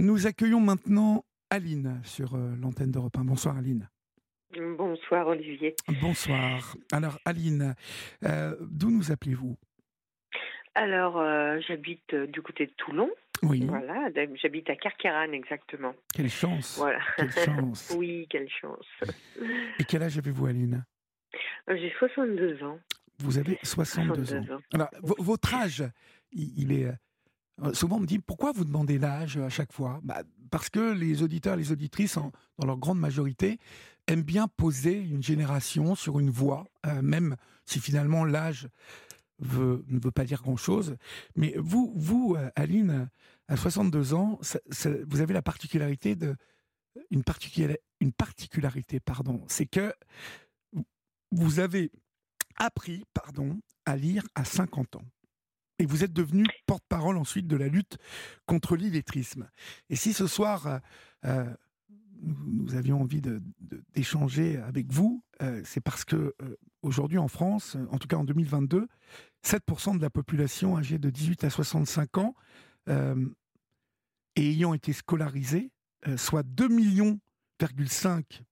Nous accueillons maintenant Aline sur euh, l'antenne d'Europe 1. Bonsoir Aline. Bonsoir Olivier. Bonsoir. Alors Aline, euh, d'où nous appelez-vous? Alors, euh, j'habite du côté de Toulon. Oui. Voilà, j'habite à Carqueran exactement. Quelle chance. Voilà. Quelle chance. oui, quelle chance. Et quel âge avez-vous Aline? J'ai 62 ans. Vous avez 62, ans. Alors, votre âge, il, est... Souvent, on me dit pourquoi vous demandez l'âge à chaque fois? Bah, Parce que les auditeurs les auditrices, dans leur grande majorité, aiment bien poser une génération sur une voie, même si finalement l'âge ne veut pas dire grand-chose. Mais vous, Aline, à 62 ans, vous avez la particularité de une particularité, pardon, c'est que vous avez appris, pardon, à lire à 50 ans. Et vous êtes devenu porte-parole ensuite de la lutte contre l'illettrisme. Et si ce soir, euh, euh, nous, avions envie d'échanger avec vous, euh, c'est parce que aujourd'hui en France, en tout cas en 2022, 7% de la population âgée de 18 à 65 ans et ayant été scolarisée, soit 2 millions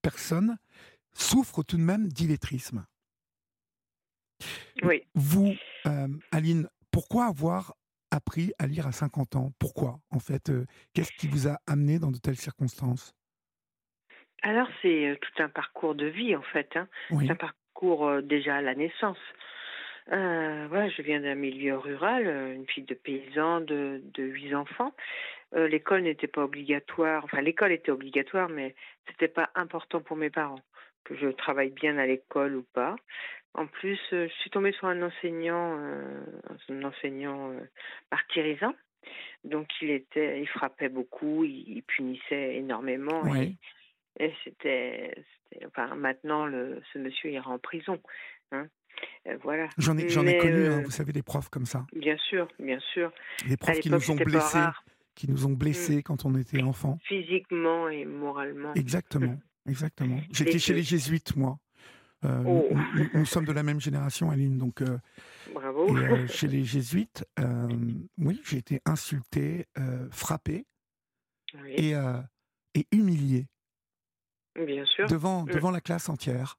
personnes, souffrent tout de même d'illettrisme. Oui. Vous, Aline, pourquoi avoir appris à lire à 50 ans? Pourquoi, en fait euh, Qu'est-ce qui vous a amené dans de telles circonstances? Alors, c'est euh, tout un parcours de vie, en fait. Hein. C'est un parcours euh, déjà à la naissance. voilà, je viens d'un milieu rural, une fille de paysan de, de 8 enfants. l'école n'était pas obligatoire, enfin l'école était obligatoire, mais c'était pas important pour mes parents que je travaille bien à l'école ou pas. En plus, euh, je suis tombée sur un enseignant, euh, un enseignant euh, martyrisant. Donc il était, il frappait beaucoup, il, punissait énormément. Et, c'était, enfin maintenant le, ce monsieur ira en prison. Hein. voilà. J'en ai, j'en ai connu, hein, vous savez, des profs comme ça. Bien sûr, bien sûr. Des profs qui nous ont blessés, qui nous ont blessés quand on était enfant. Physiquement et moralement. Exactement, exactement. J'étais chez les jésuites, moi. Euh, oh. nous, sommes de la même génération, Aline. Donc, euh, Bravo. Euh, chez les jésuites, oui, j'ai été insulté, frappé et, et, humilié. Bien sûr. Devant, mm. devant la classe entière.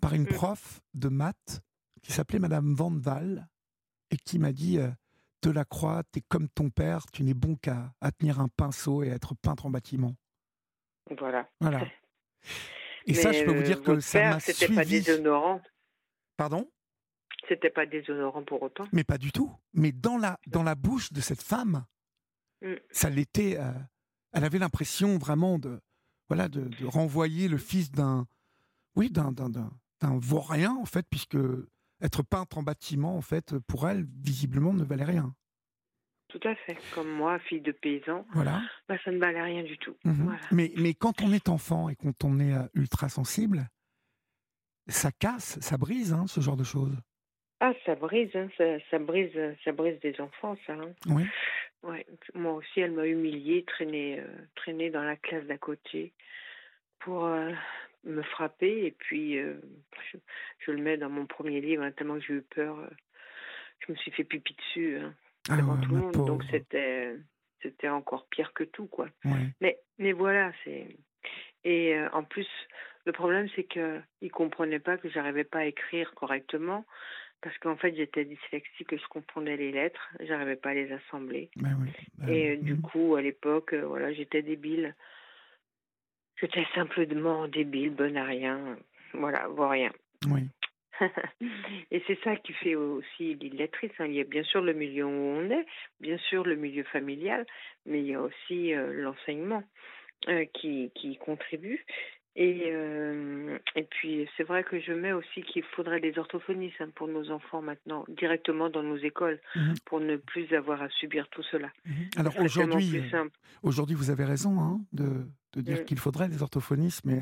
Par une mm. prof de maths qui s'appelait Madame Van Val et qui m'a dit De la croix, t'es comme ton père, tu n'es bon qu'à tenir un pinceau et être peintre en bâtiment. Voilà. Voilà. Et ça, je peux vous dire que ça m'a suivi. Pas déshonorant. Pardon? C'était pas déshonorant pour autant. Mais pas du tout. Mais dans la, dans la bouche de cette femme, mm. ça l'était. Euh, elle avait l'impression vraiment de, voilà, de, renvoyer le fils d'un, oui, d'un, d'un, d'un vaurien en fait, puisque être peintre en bâtiment en fait, pour elle, visiblement, ne valait rien. Tout à fait. Comme moi, fille de paysan, voilà. Bah, ça ne valait rien du tout. Mhm. Mais, mais quand on est enfant et quand on est euh, ultra sensible, ça casse, ça brise hein, ce genre de choses. Ah, ça brise, hein, ça, brise, ça brise des enfants, ça. Hein. Oui. Ouais. Moi aussi, elle m'a humiliée, traînée, euh, dans la classe d'à côté pour euh, me frapper. Et puis, je, le mets dans mon premier livre, tellement que j'ai eu peur. je me suis fait pipi dessus. Ah devant tout le monde. Donc c'était c'était encore pire que tout quoi. Mais mais voilà c'est et euh, en plus le problème c'est que il comprenait pas que j'arrivais pas à écrire correctement parce qu'en fait j'étais dyslexique et je comprenais les lettres j'arrivais pas à les assembler. Ben oui, ben et euh, du mmh. coup à l'époque euh, voilà j'étais débile. J'étais simplement débile, bonne à rien, voilà, voire rien. Oui. Et c'est ça qui fait aussi l'illettrisme. Hein. Il y a bien sûr le milieu où on est, bien sûr le milieu familial, mais il y a aussi euh, l'enseignement euh, qui, qui contribue. Et, euh, et puis, c'est vrai que je mets aussi qu'il faudrait des orthophonistes hein, pour nos enfants maintenant, directement dans nos écoles, mmh pour ne plus avoir à subir tout cela. Mmh Alors aujourd'hui, aujourd'hui, vous avez raison hein, de, de, dire mmh. qu'il faudrait des orthophonistes, mais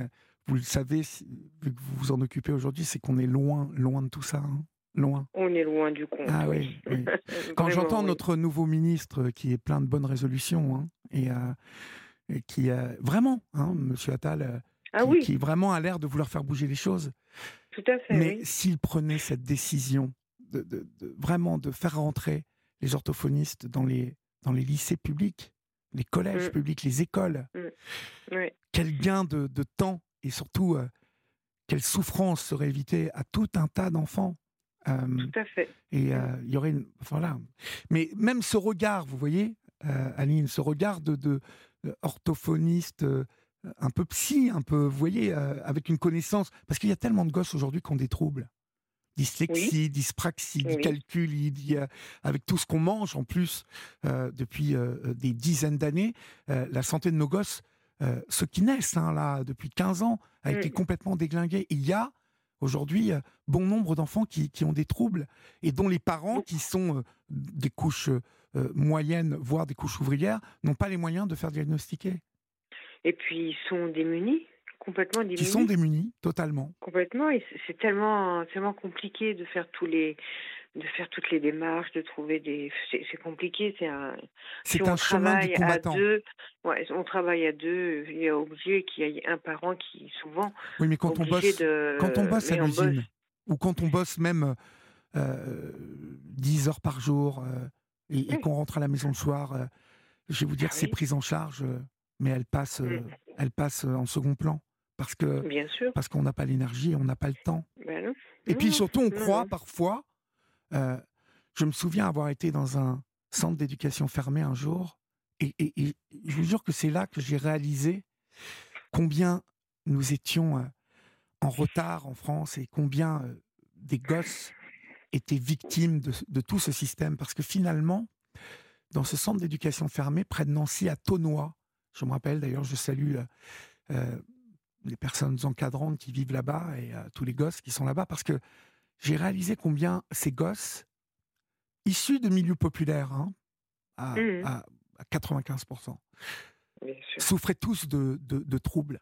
vous le savez, vu que vous vous en occupez aujourd'hui, c'est qu'on est loin, loin de tout ça. Hein. loin. On est loin du compte. Ah oui. Quand j'entends notre nouveau ministre qui est plein de bonnes résolutions hein, et, euh, qui a vraiment, hein, Monsieur Attal, euh, ah qui, vraiment a l'air de vouloir faire bouger les choses. Tout à fait. Mais s'il prenait cette décision de, de, vraiment de faire rentrer les orthophonistes dans les, dans les lycées publics, les collèges mmh. publics, les écoles. Mmh. Quel gain de, temps et surtout quelle souffrance serait évitée à tout un tas d'enfants. tout à fait. Et il y aurait une. Voilà. Mais même ce regard, vous voyez, Aline, ce regard de, orthophoniste un peu psy, un peu, vous voyez, avec une connaissance. Parce qu'il y a tellement de gosses aujourd'hui qui ont des troubles dyslexie, dyspraxie, du calcul, avec tout ce qu'on mange en plus euh, depuis euh, euh, des dizaines d'années, la santé de nos gosses, ceux qui naissent hein, là depuis 15 ans, a été complètement déglinguée. Il y a aujourd'hui bon nombre d'enfants qui, ont des troubles et dont les parents, qui sont des couches moyennes, voire des couches ouvrières, n'ont pas les moyens de faire diagnostiquer. Et puis ils sont démunis complètement démunis. Qui sont démunis, totalement. Complètement, et c'est tellement, tellement compliqué de faire tous les de faire toutes les démarches, de trouver des. C'est compliqué, c'est un. C'est un chemin du combattant. À deux, ouais, on travaille à deux. Il est obligé qu'il y ait un parent qui souvent. Oui, mais quand on bosse, quand on bosse à l'usine, ou quand on bosse même euh, 10 heures par jour euh, et, qu'on rentre à la maison le soir, euh, je vais vous dire, ah c'est prise en charge, euh, mais elle passe, mm. elle passe en second plan parce que Bien sûr. parce qu'on n'a pas l'énergie, on n'a pas le temps. Ben et puis surtout, on croit parfois. Euh, je me souviens avoir été dans un centre d'éducation fermé un jour, et, je vous jure que c'est là que j'ai réalisé combien nous étions euh, en retard en France et combien euh, des gosses étaient victimes de, tout ce système. Parce que finalement, dans ce centre d'éducation fermé, près de Nancy, à Tonois, je me rappelle d'ailleurs, je salue les personnes encadrantes qui vivent là-bas et tous les gosses qui sont là-bas, parce que j'ai réalisé combien ces gosses, issus de milieux populaires, hein, à, 95%, mmh. souffraient tous de, troubles.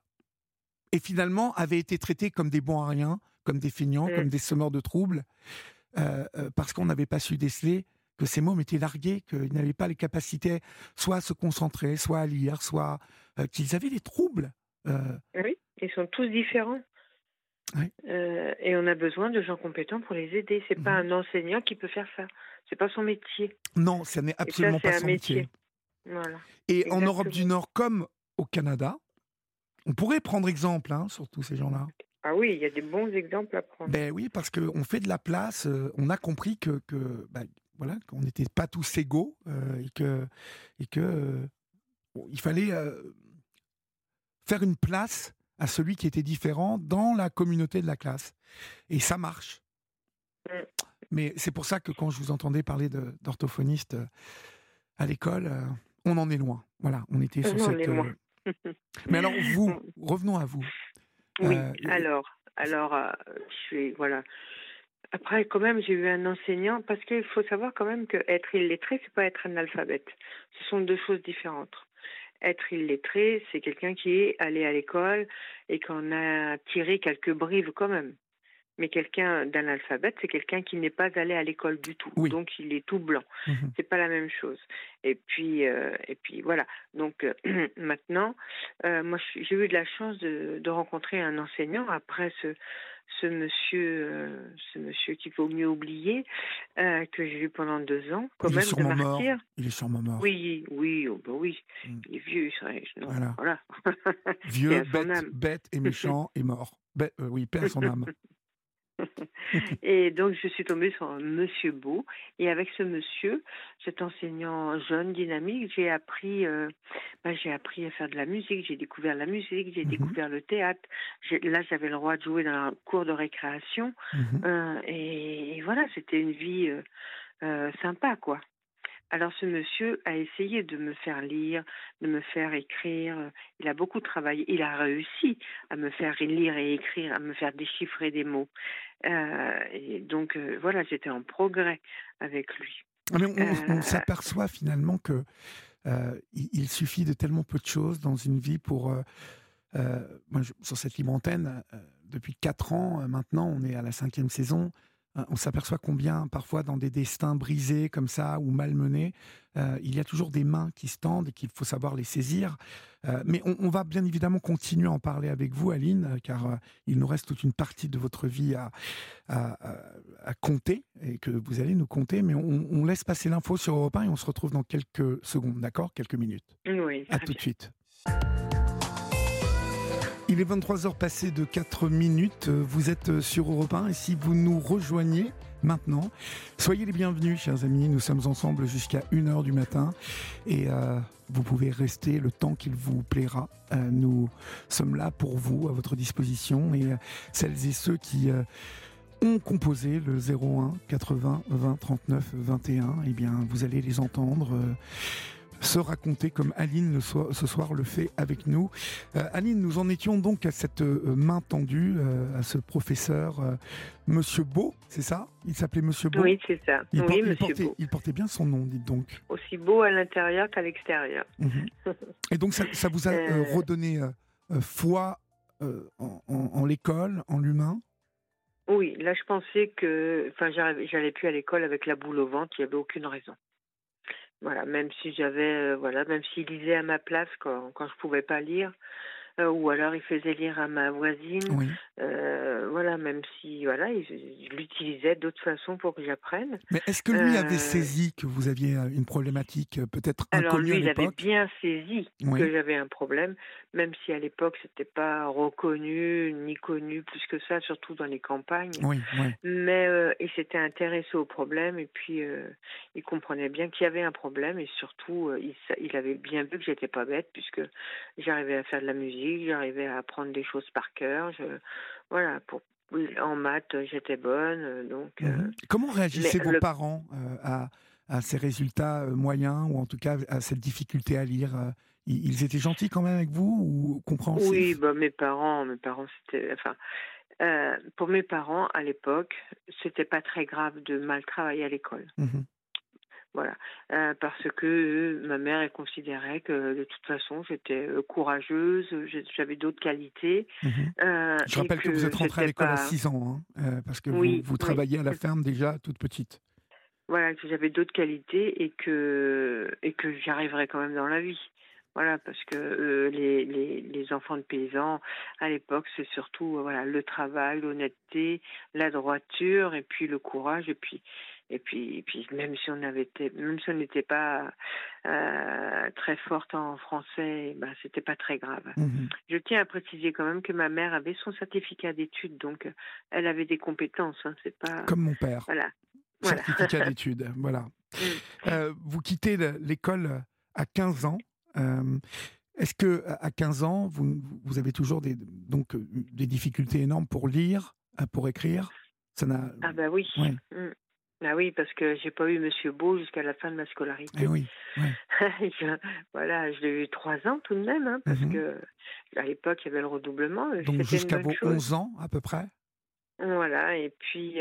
Et finalement, avaient été traités comme des bons à rien, comme des feignants, comme mmh. des semeurs de troubles, euh, euh, parce qu'on n'avait pas su déceler que ces mômes étaient largués, qu'ils n'avaient pas les capacités soit à se concentrer, soit à lire, soit euh, qu'ils avaient des troubles. oui. Ils sont tous différents. Euh, et on a besoin de gens compétents pour les aider. C'est pas mhm. un enseignant qui peut faire ça. C'est pas son métier. Non, ce n'est absolument pas son métier. Et en Europe du Nord, comme au Canada, on pourrait prendre exemple hein, sur tous ces gens-là. Ah oui, il y a des bons exemples à prendre. Ben oui, parce qu'on fait de la place. Euh, on a compris que, que ben, voilà, qu'on n'était pas tous égaux euh, et que et que il fallait faire une place à celui qui était différent dans la communauté de la classe. Et ça marche. Mm. Mais c'est pour ça que quand je vous entendais parler d'orthophoniste euh, à l'école, euh, on en est loin. Voilà, on était sur cette. Euh, mais alors vous, revenons à vous. Oui. alors, alors, je suis voilà. Après, quand même, j'ai eu un enseignant parce qu'il faut savoir quand même que être illettré, c'est pas être analphabète. Ce sont deux choses différentes être illettré, c'est quelqu'un qui est allé à l'école et qu'on a tiré quelques brives quand même. Mais quelqu'un d'analphabète, c'est quelqu'un qui n'est pas allé à l'école du tout. Donc il est tout blanc. Ce mhm. C'est pas la même chose. Et puis euh, et puis voilà. Donc euh, maintenant, euh, moi j'ai eu de la chance de, de rencontrer un enseignant après ce ce monsieur, euh, ce monsieur qu'il faut mieux oublier, euh, que j'ai vu pendant deux ans, quand même, de martyr. Mort. Il est sûrement mort. Oui, oui, oh, bah oui. Mm. Il est vieux, ça. voilà. voilà. Vieux, bête, bête et méchant et mort. Euh, oui, perd son âme. et donc, je suis tombée sur Monsieur Beau. Et avec ce monsieur, cet enseignant jeune, dynamique, j'ai appris, euh, bah, j'ai appris à faire de la musique. J'ai découvert la musique, j'ai mhm. découvert le théâtre. Là, j'avais le droit de jouer dans un cours de récréation. Mhm. Euh, et, voilà, c'était une vie euh, sympa, quoi. Alors ce monsieur a essayé de me faire lire, de me faire écrire. Il a beaucoup travaillé. Il a réussi à me faire lire et écrire, à me faire déchiffrer des mots. Euh, et donc euh, voilà, j'étais en progrès avec lui. Ah, on, euh, s'aperçoit finalement que il, suffit de tellement peu de choses dans une vie pour. sur cette libre antenne, depuis quatre ans maintenant, on est à la cinquième saison. On s'aperçoit combien parfois dans des destins brisés comme ça ou malmenés, il y a toujours des mains qui se tendent et qu'il faut savoir les saisir. mais on, va bien évidemment continuer à en parler avec vous, Aline, car il nous reste toute une partie de votre vie à, à, compter et que vous allez nous compter. Mais on, laisse passer l'info sur Europe 1 et on se retrouve dans quelques secondes, d'accord? Quelques minutes. Oui. À tout de suite. Il est 23h passé de 4 minutes. Vous êtes sur Europe 1 et si vous nous rejoignez maintenant, soyez les bienvenus, chers amis. Nous sommes ensemble jusqu'à 1h du matin et euh, vous pouvez rester le temps qu'il vous plaira. Euh, nous sommes là pour vous, à votre disposition et euh, celles et ceux qui ont composé le 01 80 20 39 21, eh bien, vous allez les entendre se raconter comme Aline ce soir le fait avec nous. Euh, Aline, nous en étions donc à cette euh, main tendue, euh, à ce professeur Monsieur Beau, c'est ça? Il s'appelait Monsieur Beau? Oui, c'est ça. Il, oui, portait, il, portait, bien son nom, dites donc. Aussi beau à l'intérieur qu'à l'extérieur. Mhm. Et donc ça, vous a redonné foi en, en l'école, en l'humain? Oui, là je pensais que, enfin, j'allais plus à l'école avec la boule au ventre, il n'y avait aucune raison. Voilà, même si j'avais, euh, voilà, même s'il lisait à ma place quand, quand je pouvais pas lire, euh, ou alors il faisait lire à ma voisine. Euh, voilà, même si voilà, il, l'utilisait d'autres façons pour que j'apprenne. Mais est-ce que lui avait saisi que vous aviez une problématique peut-être inconnue Alors lui, il avait bien saisi que j'avais un problème, même si à l'époque c'était pas reconnu ni connu plus que ça, surtout dans les campagnes. Oui, Mais euh, il s'était intéressé au problème et puis euh, il comprenait bien qu'il y avait un problème et surtout euh, il, il, avait bien vu que j'étais pas bête puisque j'arrivais à faire de la musique, j'arrivais à apprendre des choses par cœur. Je, voilà, pour en maths j'étais bonne, donc. Mhm. Comment réagissaient vos parents à à ces résultats moyens ou en tout cas à cette difficulté à lire ils étaient gentils quand même avec vous ou compréhensifs? Oui, bah, mes parents, mes parents, c'était, enfin, euh, pour mes parents à l'époque, c'était pas très grave de mal travailler à l'école. Mmh voilà, euh, parce que ma mère elle considérait que de toute façon j'étais euh, courageuse, j'avais d'autres qualités. Mmh Je rappelle que, vous êtes rentrée à l'école à 6 ans, hein, parce que vous, vous travailliez à la ferme déjà toute petite. Voilà, que j'avais d'autres qualités et que et que j'arriverais quand même dans la vie. Voilà, parce que euh, les, les, les, enfants de paysans, à l'époque, c'est surtout euh, voilà le travail, l'honnêteté, la droiture, et puis le courage, et puis et puis, et puis même si on avait été, même si on n'était pas euh, très forte en français, ben c'était pas très grave. Mmh Je tiens à préciser quand même que ma mère avait son certificat d'études, donc elle avait des compétences. Hein, c'est pas comme mon père. Voilà. Certificat d'études, voilà. Mmh. Euh, vous quittez l'école à 15 ans. Euh, est-ce que à 15 ans, vous, vous, avez toujours des, donc, des difficultés énormes pour lire, pour écrire? Ça n'a... Ah bah oui. Mmh. Ah oui, parce que j'ai pas eu Monsieur Beau jusqu'à la fin de ma scolarité. Eh oui. voilà, je l'ai eu trois ans tout de même, hein, parce mmh que à l'époque il y avait le redoublement. Donc jusqu'à vos 11 ans à peu près? Voilà, et puis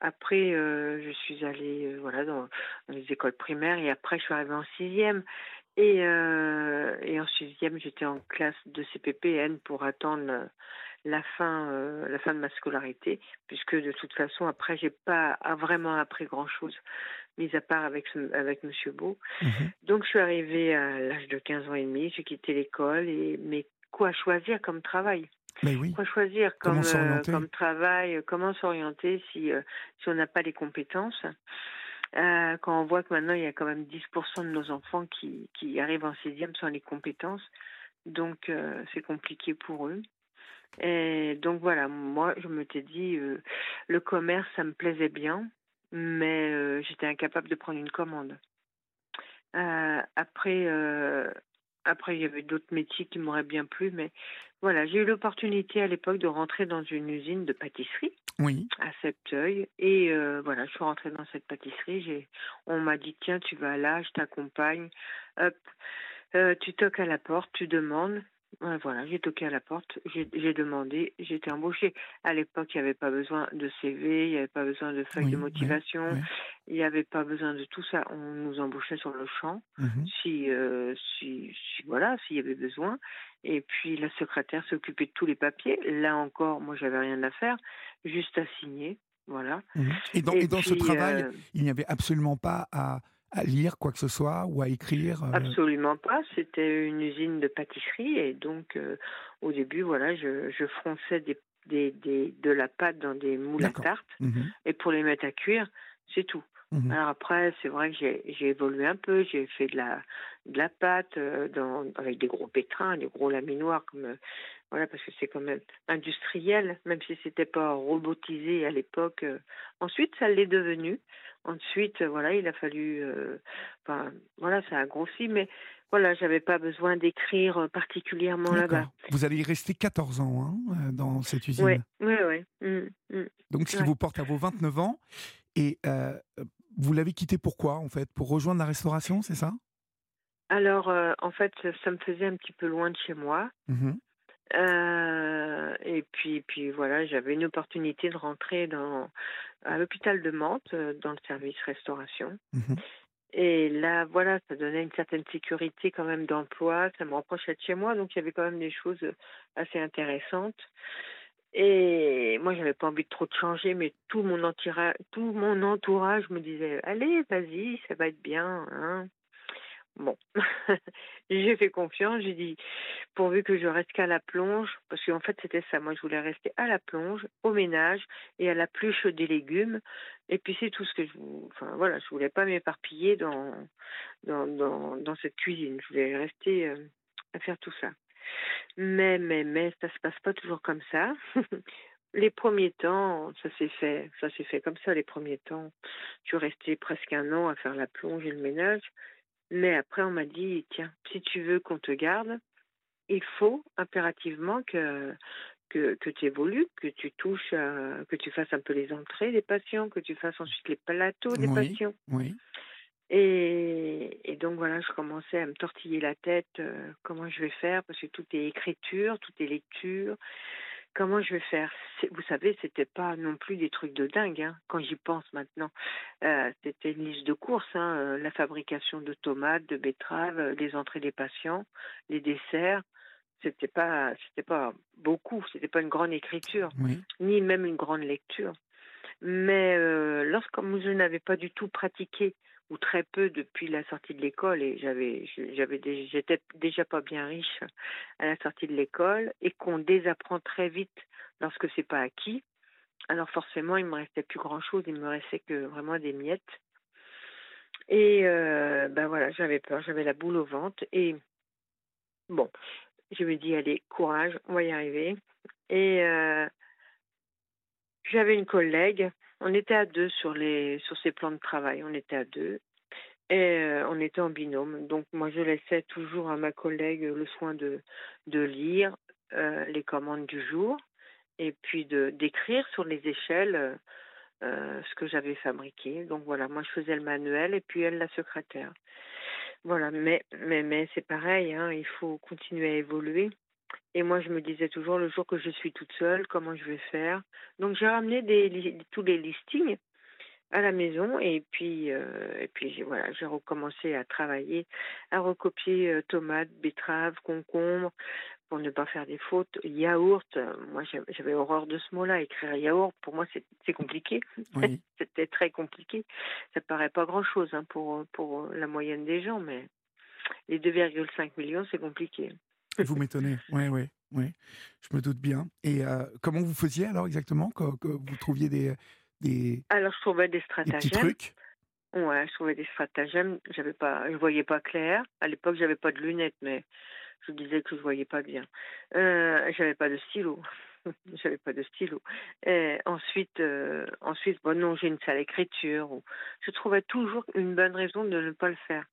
après, je suis allée voilà dans, dans, les écoles primaires et après je suis arrivée en sixième. Et, euh, et en sixième, j'étais en classe de CPPN pour attendre la fin, euh, la fin de ma scolarité, puisque de toute façon, après, j'ai pas vraiment appris grand-chose, mis à part avec, avec Monsieur Beau. Mmh Donc, je suis arrivée à l'âge de 15 ans et demi, j'ai quitté l'école, et mais quoi choisir comme travail? Mais oui. Quoi choisir comme, euh, comme travail Comment s'orienter si, si on n'a pas les compétences? Euh, quand on voit que maintenant il y a quand même 10% de nos enfants qui, qui arrivent en sixième sans les compétences, donc euh, c'est compliqué pour eux. Et donc voilà, moi je me t'ai dit, euh, le commerce ça me plaisait bien, mais j'étais incapable de prendre une commande. après, après, il y avait d'autres métiers qui m'auraient bien plu, mais voilà, j'ai eu l'opportunité à l'époque de rentrer dans une usine de pâtisserie. Oui. À Septeuil. Et euh, voilà, je suis rentrée dans cette pâtisserie. J'ai, on m'a dit tiens, tu vas là, je t'accompagne. Hop, euh, tu toques à la porte, tu demandes. Voilà, j'ai toqué à la porte, j'ai demandé, j'ai été embauchée. À l'époque, il n'y avait pas besoin de CV, il n'y avait pas besoin de feuilles de motivation, il n'y avait pas besoin de tout ça. On nous embauchait sur le champ, mmh si, euh, si, si, voilà, s'il y avait besoin. Et puis la secrétaire s'occupait de tous les papiers. Là encore, moi, j'avais rien à faire, juste à signer. voilà. Mmh et dans, et dans ce travail, il n'y avait absolument pas à, à, lire quoi que ce soit ou à écrire Absolument pas. C'était une usine de pâtisserie et donc au début, voilà, je, je fronçais des, des, des, de la pâte dans des moules à tarte mmh et pour les mettre à cuire, c'est tout. Mmh Alors après, c'est vrai que j'ai évolué un peu. J'ai fait de la, de la pâte euh, dans, avec des gros pétrins, des gros laminoirs, comme, euh, voilà, parce que c'est quand même industriel, même si c'était pas robotisé à l'époque. Euh. Ensuite, ça l'est devenu. Ensuite, voilà, il a fallu, enfin, voilà, ça a grossi, mais voilà, j'avais pas besoin d'écrire particulièrement là-bas. Vous allez y rester 14 ans hein, dans cette usine? Oui, oui, oui. Mmh, mmh. Donc, ce qui vous porte à vos 29 ans. Et vous l'avez quitté pourquoi, en fait? Pour rejoindre la restauration, c'est ça? Alors, euh, en fait, ça me faisait un petit peu loin de chez moi. Mmh euh, et puis, puis voilà, j'avais une opportunité de rentrer dans, à l'hôpital de Mantes, euh, dans le service restauration. Mmh et là, voilà, ça donnait une certaine sécurité quand même d'emploi, ça me rapprochait de chez moi, donc il y avait quand même des choses assez intéressantes. Et moi, j'avais pas envie de trop de changer, mais tout mon, tout mon entourage me disait Allez, vas-y, ça va être bien. Hein. Bon, j'ai fait confiance, j'ai dit pourvu que je reste qu'à la plonge, parce qu'en fait c'était ça, moi je voulais rester à la plonge, au ménage et à la pluche des légumes, et puis c'est tout ce que je enfin voilà, je voulais pas m'éparpiller dans dans, cette cuisine, je voulais rester euh, à faire tout ça. Mais, mais, mais, ça se passe pas toujours comme ça. les premiers temps, ça s'est fait, ça s'est fait comme ça les premiers temps. Je suis restée presque un an à faire la plonge et le ménage. Mais après, on m'a dit, tiens, si tu veux qu'on te garde, il faut impérativement que, que, que tu évolues, que tu touches, que tu fasses un peu les entrées des patients, que tu fasses ensuite les plateaux des patients. Oui. Et, donc voilà, je commençais à me tortiller la tête, euh, comment je vais faire, parce que tout est écriture, tout est lecture. Comment je vais faire? Vous savez, c'était pas non plus des trucs de dingue. Hein, quand j'y pense maintenant, euh, c'était une liste de courses hein, euh, la fabrication de tomates, de betteraves, les entrées des patients, les desserts. C'était pas, c'était pas beaucoup. C'était pas une grande écriture, ni même une grande lecture. Mais lorsque je n'avais pas du tout pratiqué ou très peu depuis la sortie de l'école et j'avais j'avais j'étais déjà pas bien riche à la sortie de l'école et qu'on désapprend très vite lorsque c'est pas acquis. Alors forcément, il me restait plus grand chose, il me restait que vraiment des miettes. Et euh, ben voilà, j'avais peur, j'avais la boule au ventre et bon, je me dis allez, courage, on va y arriver. Et euh, j'avais une collègue on était à deux sur, les, sur ces plans de travail, on était à deux. Et euh, on était en binôme. Donc moi, je laissais toujours à ma collègue le soin de, de lire euh, les commandes du jour et puis de d'écrire sur les échelles euh, ce que j'avais fabriqué. Donc voilà, moi je faisais le manuel et puis elle la secrétaire. Voilà, mais mais mais c'est pareil, hein, il faut continuer à évoluer. Et moi, je me disais toujours, le jour que je suis toute seule, comment je vais faire? Donc, j'ai ramené des, tous les listings à la maison et puis euh, et puis voilà j'ai recommencé à travailler à recopier euh, tomates betteraves concombres pour ne pas faire des fautes yaourt moi j'avais horreur de ce mot-là écrire yaourt. Pour moi c'est compliqué. C'était très compliqué. Ça paraît pas grand chose hein, pour pour la moyenne des gens mais les 2,5 millions c'est compliqué vous m'étonnez, oui, oui, oui. Je me doute bien. Et euh, comment vous faisiez alors exactement? Que, vous trouviez des, des Alors je trouvais des stratagèmes. Des petits trucs? Ouais, je trouvais des stratagèmes. J'avais pas, je voyais pas clair. À l'époque, j'avais pas de lunettes, mais je disais que je voyais pas bien. Euh, j'avais pas de stylo. j'avais pas de stylo. Ensuite, euh, ensuite, bon non, j'ai une sale écriture. Je trouvais toujours une bonne raison de ne pas le faire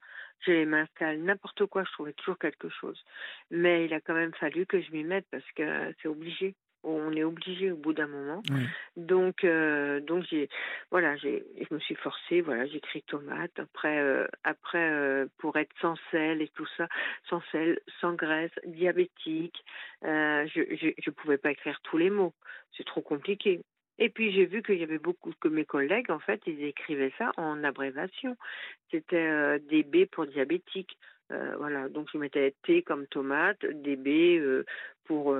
je les m'installe n'importe quoi, je trouvais toujours quelque chose. Mais il a quand même fallu que je m'y mette parce que c'est obligé. On est obligé au bout d'un moment. Donc, euh, donc j'ai, voilà, j'ai, je me suis forcée. Voilà, j'écris tomate. Après, euh, après, euh, pour être sans sel et tout ça, sans sel, sans graisse, diabétique, je, je, je pouvais pas écrire tous les mots. C'est trop compliqué. Et puis j'ai vu qu'il y avait beaucoup que mes collègues, en fait, ils écrivaient ça en abrévation. C'était euh, DB pour diabétique, Euh, voilà, donc je mettais T comme tomate, DB euh, pour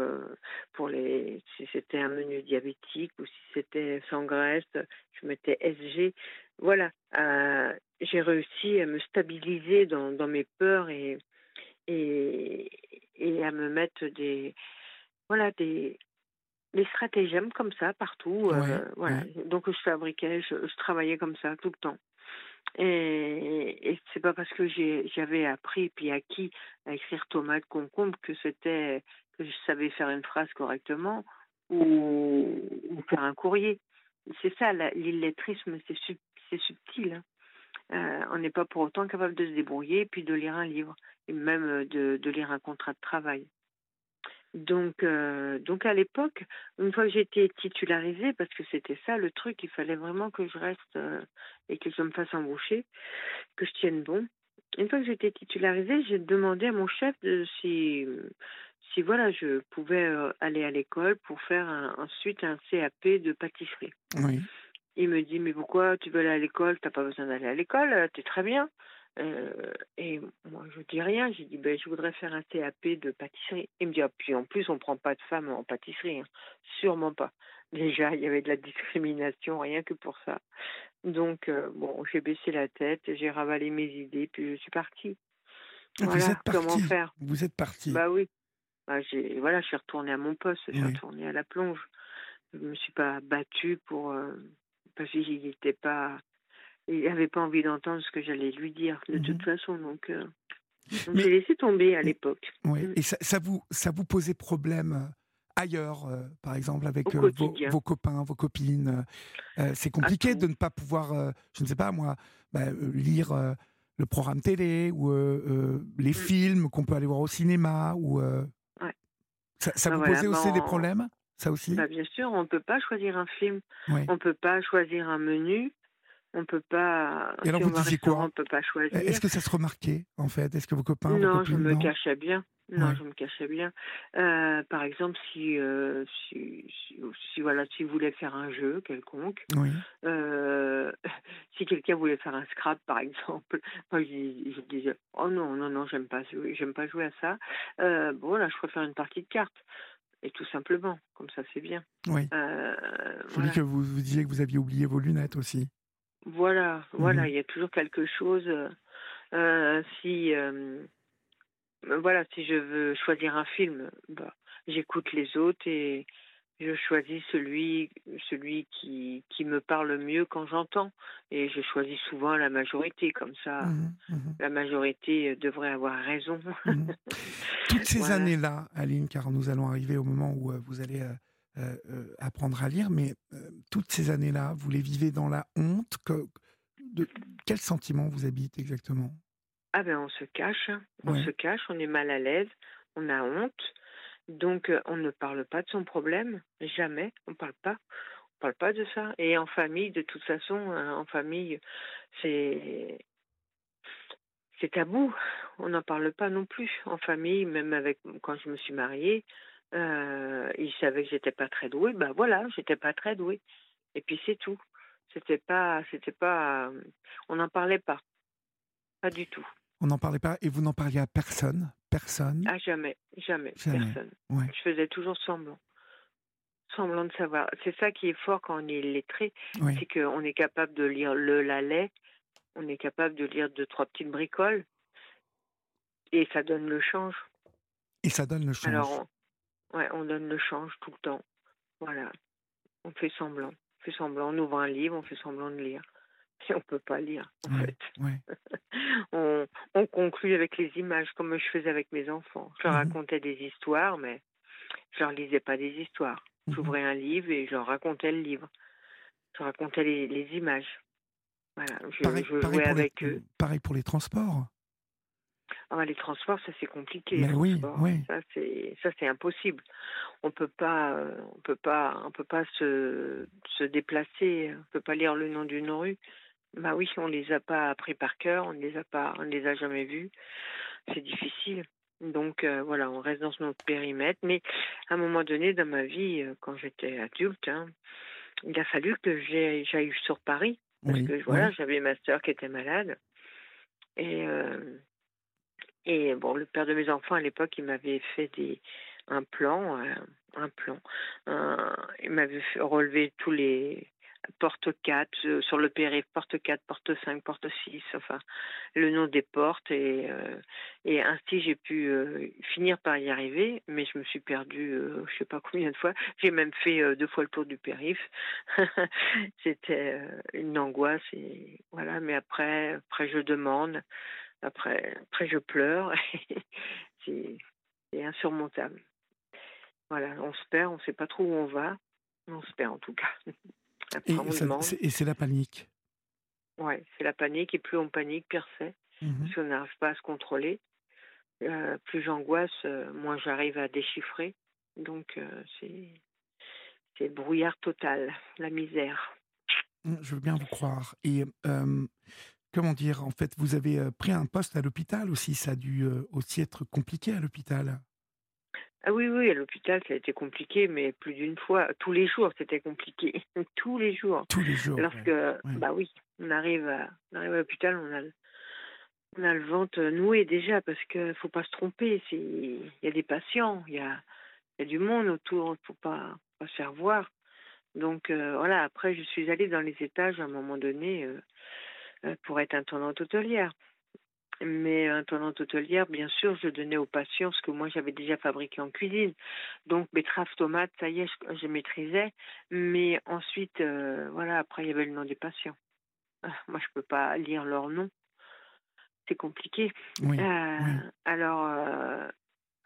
pour les si c'était un menu diabétique ou si c'était sans graisse, je mettais SG. Voilà, j'ai réussi à me stabiliser dans, dans mes peurs et, et et à me mettre des voilà des des stratagèmes comme ça partout. voilà. Donc je fabriquais, je, je, travaillais comme ça tout le temps. Et, et c'est pas parce que j'avais appris puis acquis à écrire tomate concombre que c'était que je savais faire une phrase correctement ou, faire un courrier. C'est ça, l'illettrisme, c'est subtil. Hein. Euh, on n'est pas pour autant capable de se débrouiller puis de lire un livre et même de, de lire un contrat de travail. Donc, euh, donc à l'époque, une fois que j'étais titularisée, parce que c'était ça le truc, il fallait vraiment que je reste euh, et que je me fasse embaucher, que je tienne bon. Une fois que j'étais titularisée, j'ai demandé à mon chef de, si, si voilà, je pouvais euh, aller à l'école pour faire ensuite un CAP de pâtisserie. Oui. Il me dit mais pourquoi tu veux aller à l'école? T'as pas besoin d'aller à l'école, t'es très bien. Euh, et moi, je dis rien. J'ai dit, ben, je voudrais faire un TAP de pâtisserie. Il me dit, ah, puis en plus, on ne prend pas de femmes en pâtisserie. Hein. Sûrement pas. Déjà, il y avait de la discrimination, rien que pour ça. Donc, euh, bon, j'ai baissé la tête, j'ai ravalé mes idées, puis je suis partie. Voilà, vous êtes parti. Comment faire? Vous êtes partie. Bah oui. Bah, j'ai, voilà, je suis retournée à mon poste, je suis retournée à la plonge. Je ne me suis pas battue pour. Euh, parce qu'il n'était pas il n'avait pas envie d'entendre ce que j'allais lui dire de toute mhm. façon. Donc, euh, j'ai laissé tomber à l'époque. Oui. Et ça, ça, vous, ça vous posait problème euh, ailleurs, euh, par exemple, avec vos, vos, copains, vos copines C'est compliqué de ne pas pouvoir, je ne sais pas moi, bah, lire le programme télé ou les mm. films qu'on peut aller voir au cinéma ou ça, ça bah vous posait aussi des problèmes ça aussi? Bah, Bien sûr, on ne peut pas choisir un film, on ne peut pas choisir un menu, on peut pas. Et alors vous disiez quoi On peut pas choisir. Est-ce que ça se remarquait en fait? Est-ce que vos copains Non, je me cachais bien. Non, je me cachais bien. Euh, par exemple, si, euh, si, si, voilà, si vous voulez faire un jeu quelconque, euh, si quelqu'un voulait faire un scrap, par exemple, moi je, disais oh non non non j'aime pas j'aime pas jouer à ça. bon là, je préfère une partie de cartes. Et tout simplement, comme ça c'est bien. Oui. voulais que vous, vous disiez que vous aviez oublié vos lunettes aussi. Voilà, voilà, mmh il y a toujours quelque chose. Euh, euh si euh, voilà, si je veux choisir un film, bah, j'écoute les autres et je choisis celui, celui qui, qui me parle mieux quand j'entends. Et je choisis souvent la majorité, comme ça, mmh mmh la majorité devrait avoir raison. Toutes ces années-là, Aline, car nous allons arriver au moment où vous allez euh, euh, apprendre à lire, mais euh, toutes ces années-là, vous les vivez dans la honte que, de, Quel sentiment vous habite exactement? Ah ben on se cache, hein. on se cache, on est mal à l'aise, on a honte, donc on ne parle pas de son problème, jamais, on ne parle pas. On parle pas de ça. Et en famille, de toute façon, hein, en famille, c'est c'est tabou. On n'en parle pas non plus. En famille, même avec quand je me suis mariée, euh, il savait que j'étais pas très douée. Ben voilà, j'étais pas très douée. Et puis c'est tout. C'était pas, c'était pas, on n'en parlait pas, pas du tout. On n'en parlait pas et vous n'en parliez à personne, personne? Ah jamais, jamais, personne. Je faisais toujours semblant, semblant de savoir. C'est ça qui est fort quand on est lettré, c'est qu'on est capable de lire le la lait, on est capable de lire deux trois petites bricoles et ça donne le change. Et ça donne le change. Alors, Ouais, on donne le change tout le temps. Voilà. On fait semblant. On fait semblant. On ouvre un livre, on fait semblant de lire. Et on peut pas lire, en fait. on, on, conclut avec les images, comme je faisais avec mes enfants. Je leur mhm. racontais des histoires, mais je leur lisais pas des histoires. Mhm. J'ouvrais un livre et je leur racontais le livre. Je racontais les, les images. Voilà. Je, pareil, jouais avec eux. Pareil pour les transports. Ah, les transports, ça c'est compliqué. Mais oui, oui. Ça c'est ça c'est impossible. On peut pas, on peut pas, on peut pas se, se déplacer. On peut pas lire le nom d'une rue. Bah oui, on les a pas appris par cœur. On ne les a pas, on ne les a jamais vus. C'est difficile. Donc euh, voilà, on reste dans notre périmètre. Mais à un moment donné dans ma vie, euh, quand j'étais adulte, hein, il a fallu que j'aille sur Paris parce que voilà, j'avais ma sœur qui était malade et euh, Et bon, le père de mes enfants à l'époque, il m'avait fait des un plan, un plan. il m'avait relevé tous les porte 4, euh, sur le périph', porte 4, porte 5, porte 6, enfin, le nom des portes. Et, euh, ainsi, j'ai pu euh, finir par y arriver, mais je me suis perdue, je sais pas combien de fois. J'ai même fait deux fois le tour du périph'. C'était une angoisse, et voilà, mais après, après je demande, après, après je pleure. c'est insurmontable. Voilà, on se perd, on ne sait pas trop où on va. On se perd en tout cas. Et, c'est la panique. Oui, c'est la panique. Et plus on panique, pire c'est. Mmh Parce qu'on n'arrive pas à se contrôler. Euh, plus j'angoisse, euh, moins j'arrive à déchiffrer. Donc, euh, c'est c'est le brouillard total, la misère. Mmh, je veux bien vous croire. Et comment dire, en fait, vous avez pris un poste à l'hôpital aussi. Ça a dû aussi être compliqué à l'hôpital. Ah oui, oui, à l'hôpital, ça a été compliqué, mais plus d'une fois. Tous les jours, c'était compliqué. Tous les jours. Tous les jours. Lorsque, bah oui, on arrive à, on arrive à l'hôpital, on a, on a le ventre noué déjà, parce qu'il faut pas se tromper. Il y a des patients, il y a, y a du monde autour, il faut pas, pas se faire voir. Donc euh, voilà, après, je suis allée dans les étages à un moment donné euh, euh, pour être intendante hôtelière. Mais un pendant hôtelière, bien sûr, je donnais aux patients ce que moi j'avais déjà fabriqué en cuisine. Donc betterave, tomate, ça y est, je, maîtrisais. Mais ensuite, euh, voilà, après il y avait le nom des patients. Ah, moi, je peux pas lire leur nom. C'est compliqué. Euh, alors, euh,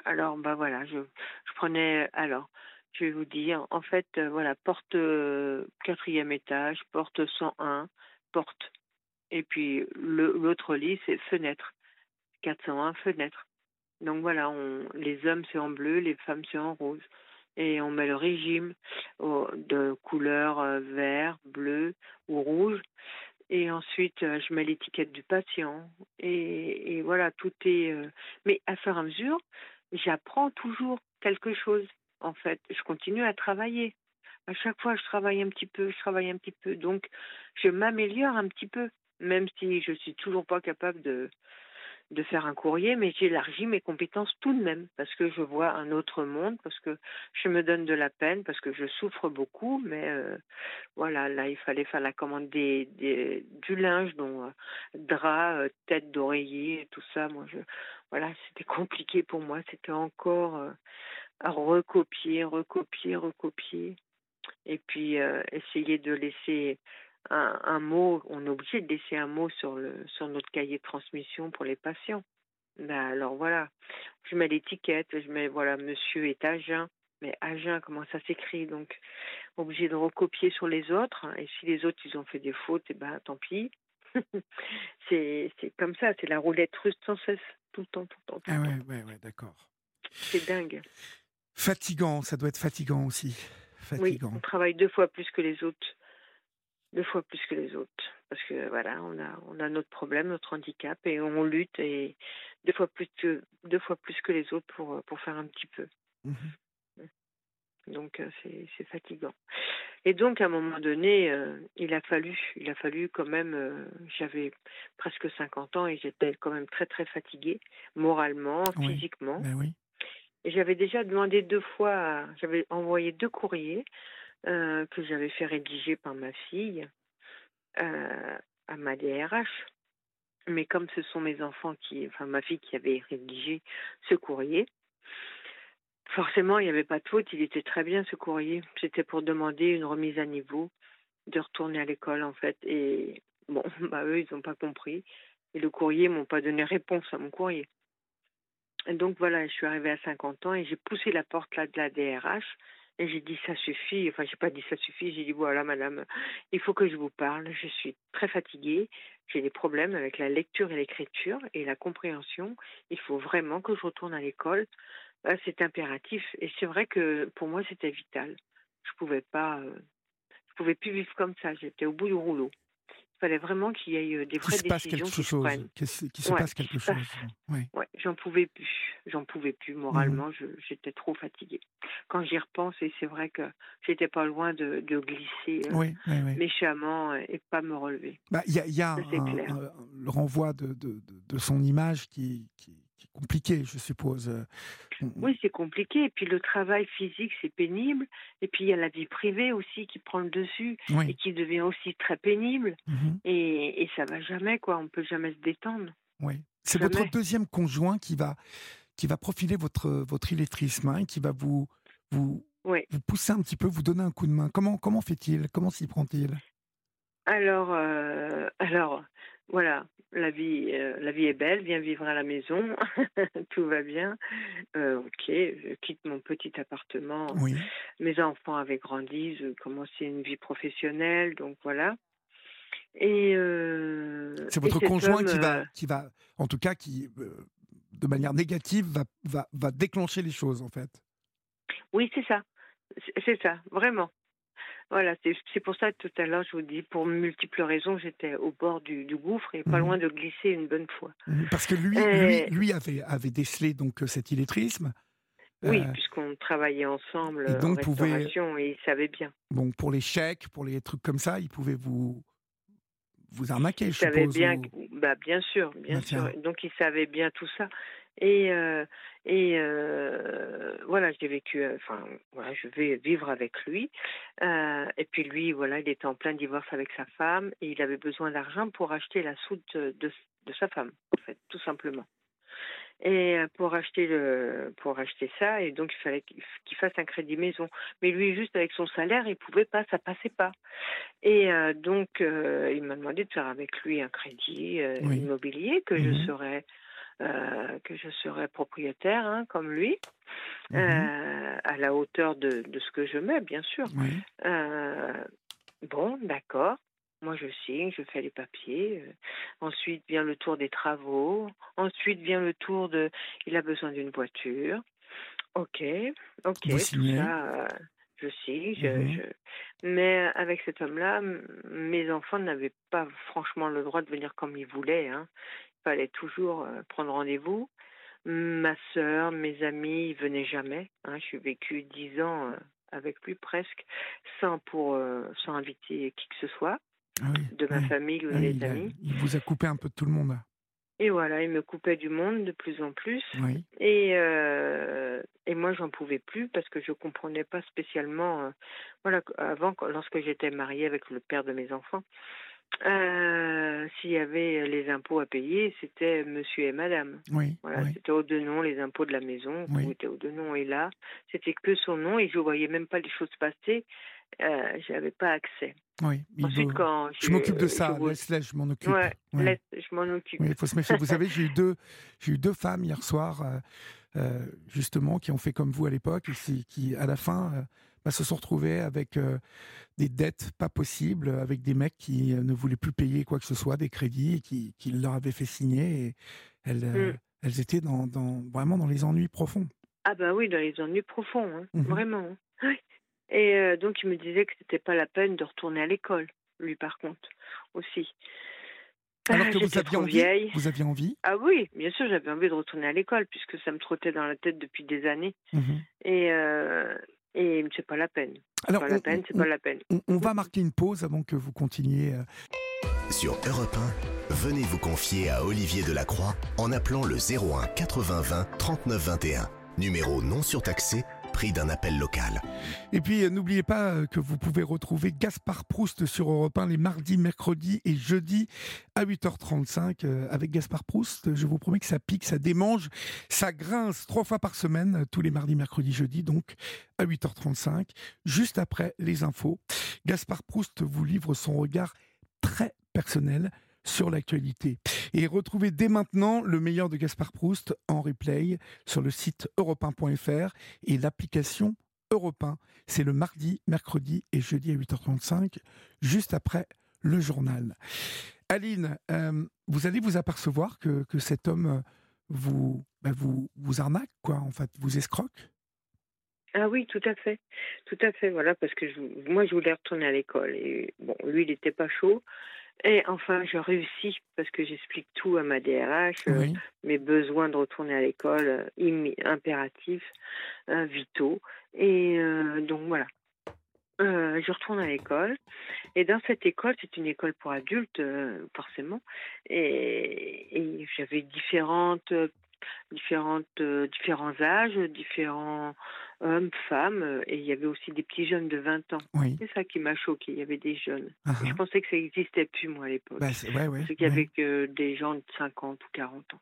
alors, bah voilà, je, je prenais. Alors, je vais vous dire, en fait, voilà, porte quatrième étage, porte 101, porte et puis l'autre lit, c'est fenêtre. 401 fenêtre. Donc voilà, les hommes c'est en bleu, les femmes c'est en rose. Et on met le régime de couleur euh, vert, bleu ou rouge. Et ensuite, euh, je mets l'étiquette du patient. Et, voilà, tout est. Euh, mais à fur et à mesure, j'apprends toujours quelque chose. En fait, je continue à travailler. À chaque fois, je travaille un petit peu, je travaille un petit peu. Donc, je m'améliore un petit peu même si je suis toujours pas capable de, de faire un courrier, mais j'élargis mes compétences tout de même, parce que je vois un autre monde, parce que je me donne de la peine, parce que je souffre beaucoup, mais euh, voilà, là, il fallait faire la commande des, des du linge, dont euh, drap, euh, tête d'oreiller, tout ça. Moi, je, voilà, c'était compliqué pour moi, c'était encore à recopier, recopier, recopier, et puis essayer de laisser un, mot, on est obligé de laisser un mot sur, le, sur notre cahier de transmission pour les patients. Ben alors voilà, je mets l'étiquette, je mets voilà, monsieur est Agen, mais Agen, comment ça s'écrit? Donc, obligé de recopier sur les autres. Et si les autres, ils ont fait des fautes, et eh ben tant pis. c'est comme ça, c'est la roulette russe sans cesse, tout le temps, tout le temps. ah ouais, ouais, ouais, d'accord. C'est dingue. Fatigant, ça doit être fatigant aussi. Fatigant. Oui, on travaille deux fois plus que les autres deux fois plus que les autres. Parce que voilà, on a, on a notre problème, notre handicap, et on lutte et deux fois plus que, deux fois plus que les autres pour, pour faire un petit peu. Mmh donc euh, c'est fatigant. Et donc à un moment donné, euh, il a fallu, il a fallu quand même, euh, j'avais presque 50 ans et j'étais quand même très très fatiguée, moralement, physiquement. Ben oui. Et j'avais déjà demandé deux fois, j'avais envoyé deux courriers euh, que j'avais fait rédiger par ma fille euh, à ma DRH. Mais comme ce sont mes enfants qui, enfin ma fille qui avait rédigé ce courrier, forcément il n'y avait pas de faute, il était très bien ce courrier. C'était pour demander une remise à niveau, de retourner à l'école en fait. Et bon, bah eux ils n'ont pas compris. Et le courrier m'ont pas donné réponse à mon courrier. Donc voilà, je suis arrivée à 50 ans et j'ai poussé la porte là de la DRH et j'ai dit ça suffit, enfin j'ai pas dit ça suffit, j'ai dit voilà madame, il faut que je vous parle, je suis très fatiguée, j'ai des problèmes avec la lecture et l'écriture et la compréhension, il faut vraiment que je retourne à l'école, bah, c'est impératif. Et c'est vrai que pour moi c'était vital. Je pouvais pas, euh, je pouvais plus vivre comme ça, j'étais au bout du rouleau fallait vraiment qu'il y ait euh, des vraies décisions qui se prennent. Qu'il se passe quelque chose. Ouais. j'en pouvais plus. J'en pouvais plus moralement. Mmh j'étais trop fatiguée. Quand j'y repense, et c'est vrai que j'étais pas loin de, de glisser euh, méchamment et pas me relever. Bah, il y a, y a le renvoi de, de, de, son image qui, qui, compliqué, je suppose. Oui, c'est compliqué. Et puis le travail physique, c'est pénible. Et puis il y a la vie privée aussi qui prend le dessus et qui devient aussi très pénible. Mmh et, et ça va jamais, quoi. On peut jamais se détendre. Oui. C'est votre deuxième conjoint qui va, qui va profiler votre, votre illettrisme, hein, qui va vous, vous, vous pousser un petit peu, vous donner un coup de main. Comment, comment fait-il? Comment s'y prend-il? Alors, euh, alors, voilà, la vie, euh, la vie est belle, viens vivre à la maison, tout va bien. Euh, ok, je quitte mon petit appartement. Oui. Mes enfants avaient grandi, je commençais une vie professionnelle, donc voilà. Et c'est votre conjoint qui va, qui va, en tout cas, qui, de manière négative, va, va, va déclencher les choses, en fait. Oui, c'est ça, c'est ça, vraiment. Voilà, c'est pour ça que tout à l'heure, je vous dis, pour multiples raisons, j'étais au bord du, gouffre et pas mmh loin de glisser une bonne fois. Mmh, parce que lui, lui, lui, avait, avait décelé donc cet illettrisme. Oui, euh, puisqu'on travaillait ensemble et donc en restauration et il savait bien. Bon, pour les chèques, pour les trucs comme ça, il pouvait vous vous arnaquer, il je savait bien, bah bien sûr, bien bah, sûr. Donc il savait bien tout ça. Et, euh, et euh, voilà, j'ai vécu, euh, enfin, voilà, je vais vivre avec lui. et puis lui, voilà, il était en plein divorce avec sa femme et il avait besoin d'argent pour acheter la soute de, de, sa femme, en fait, tout simplement. Et pour acheter le, pour acheter ça, et donc il fallait qu'il fasse un crédit maison. Mais lui, juste avec son salaire, il pouvait pas, ça passait pas. Et donc, il m'a demandé de faire avec lui un crédit immobilier que je mmh serais euh, que je serais propriétaire, hein, comme lui, mmh euh, à la hauteur de, de, ce que je mets, bien sûr. Euh, bon, d'accord. Moi, je signe, je fais les papiers. ensuite vient le tour des travaux. Ensuite vient le tour de. Il a besoin d'une voiture. Ok, ok, tout ça. je signe. Je, mmh je... Mais avec cet homme-là, mes enfants n'avaient pas franchement le droit de venir comme ils voulaient. Hein fallait toujours euh, prendre rendez-vous. Ma sœur, mes amis, ils venaient jamais. Hein. Je suis vécue dix ans euh, avec lui presque, sans pour euh, sans inviter qui que ce soit ah de ma famille ou des amis. il vous a coupé un peu de tout le monde. Et voilà, il me coupait du monde de plus en plus. Et, et moi, j'en pouvais plus parce que je comprenais pas spécialement. voilà, avant, lorsque j'étais mariée avec le père de mes enfants, euh, s'il y avait les impôts à payer, c'était monsieur et madame. Oui. Voilà, c'était au de nom, les impôts de la maison, oui. était au de nom et là. C'était que son nom et je ne voyais même pas les choses passer. Euh, j'avais pas accès. Oui. Ensuite, quand je, m'occupe de ça. Laisse-les, je m'en occupe. Ouais, Laisse, je m'en occupe. il faut se méfier. vous savez, j'ai eu deux, j'ai eu deux femmes hier soir, euh, euh, justement, qui ont fait comme vous à l'époque qui, qui à la fin, bah, se sont retrouvées avec des dettes pas possibles avec des mecs qui euh, ne voulaient plus payer quoi que ce soit, des crédits, et qui, qui leur avaient fait signer. Et elles, euh, mm. elles étaient dans, dans, vraiment dans les ennuis profonds. Ah bah oui, dans les ennuis profonds, hein, mmh vraiment. Hein. Et euh, donc il me disait que c'était pas la peine de retourner à l'école, lui par contre, aussi. Alors que vous aviez envie vieille. Vous aviez envie? Ah oui, bien sûr, j'avais envie de retourner à l'école puisque ça me trottait dans la tête depuis des années. Mmh et, et c'est pas la peine. Alors, pas on, la peine, c'est pas la peine. On, va marquer une pause avant que vous continuiez. Euh. Sur Europe 1, venez vous confier à Olivier Delacroix en appelant le 01 80 20 39 21. Numéro non surtaxé prix d'un appel local. Et puis, euh, n'oubliez pas euh, que vous pouvez retrouver Gaspard Proust sur Europe 1 les mardis, mercredis et jeudis à 8h35 euh, avec Gaspard Proust. Je vous promets que ça pique, ça démange, ça grince trois fois par semaine, tous les mardis, mercredis, jeudis, donc à 8h35, juste après les infos. Gaspard Proust vous livre son regard très personnel sur l'actualité. Et retrouvez dès maintenant le meilleur de Gaspard Proust en replay sur le site europe et l'application Europe C'est le mardi, mercredi et jeudi à 8h35, juste après le journal. Aline, euh, vous allez vous apercevoir que, que cet homme euh, vous, bah, vous, vous arnaque, quoi, en fait, vous escroque? Ah oui, tout à fait, tout à fait, voilà, parce que moi je voulais retourner à l'école et bon, lui il n'était pas chaud, et enfin, je réussis parce que j'explique tout à ma DRH, euh, mes besoins de retourner à l'école, euh, impératifs, euh, vitaux. Et donc voilà. je retourne à l'école. Et dans cette école, c'est une école pour adultes, forcément. Et, et j'avais différentes différentes, différents âges, différents hommes, femmes, et il y avait aussi des petits jeunes de 20 ans. C'est ça qui m'a choqué. Il y avait des jeunes. Ah, je ah. pensais que ça n'existait plus, moi, à l'époque. Bah, ouais, ouais, qu'il y avait que des gens de 50 ou 40 ans.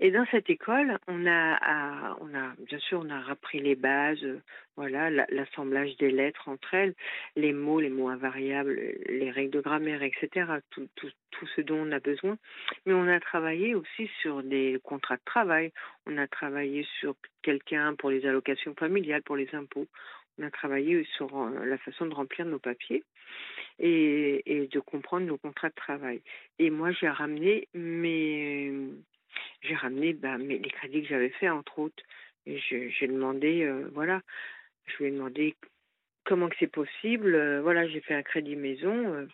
Et dans cette école, on a, on a, bien sûr, on a appris les bases, euh, voilà, l'assemblage des lettres entre elles, les mots, les mots invariables, les règles de grammaire, etc. Tout, tout, tout ce dont on a besoin. Mais on a travaillé aussi sur des contrats de travail. On a travaillé sur quelqu'un pour les allocations familiales, pour les impôts. On a travaillé sur euh, la façon de remplir nos papiers et, et de comprendre nos contrats de travail. Et moi, j'ai ramené mes j'ai ramené bah, les crédits que j'avais faits, entre autres. Et j'ai demandé, euh, voilà, je lui ai demandé comment que c'est possible. Euh, voilà, j'ai fait un crédit maison. Euh,